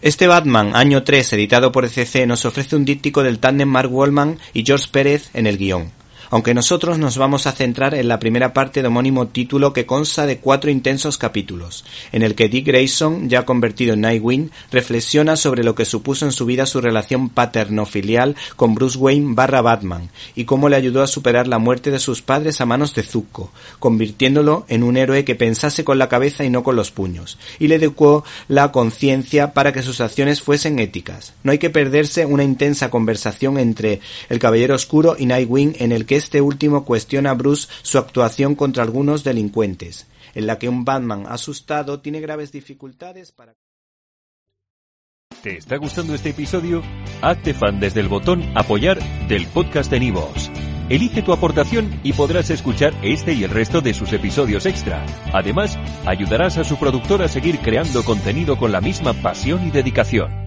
Este Batman año 3 editado por ECC nos ofrece un díptico del tándem Mark Wallman y George Pérez en el guion aunque nosotros nos vamos a centrar en la primera parte de homónimo título que consta de cuatro intensos capítulos, en el que Dick Grayson, ya convertido en Nightwing, reflexiona sobre lo que supuso en su vida su relación paterno-filial con Bruce Wayne barra Batman, y cómo le ayudó a superar la muerte de sus padres a manos de Zuko, convirtiéndolo en un héroe que pensase con la cabeza y no con los puños, y le educó la conciencia para que sus acciones fuesen éticas. No hay que perderse una intensa conversación entre el Caballero Oscuro y Nightwing en el que este último cuestiona a Bruce su actuación contra algunos delincuentes, en la que un Batman asustado tiene graves dificultades para... ¿Te está gustando este episodio? Hazte fan desde el botón apoyar del podcast de Nivos. Elige tu aportación y podrás escuchar este y el resto de sus episodios extra. Además, ayudarás a su productor a seguir creando contenido con la misma pasión y dedicación.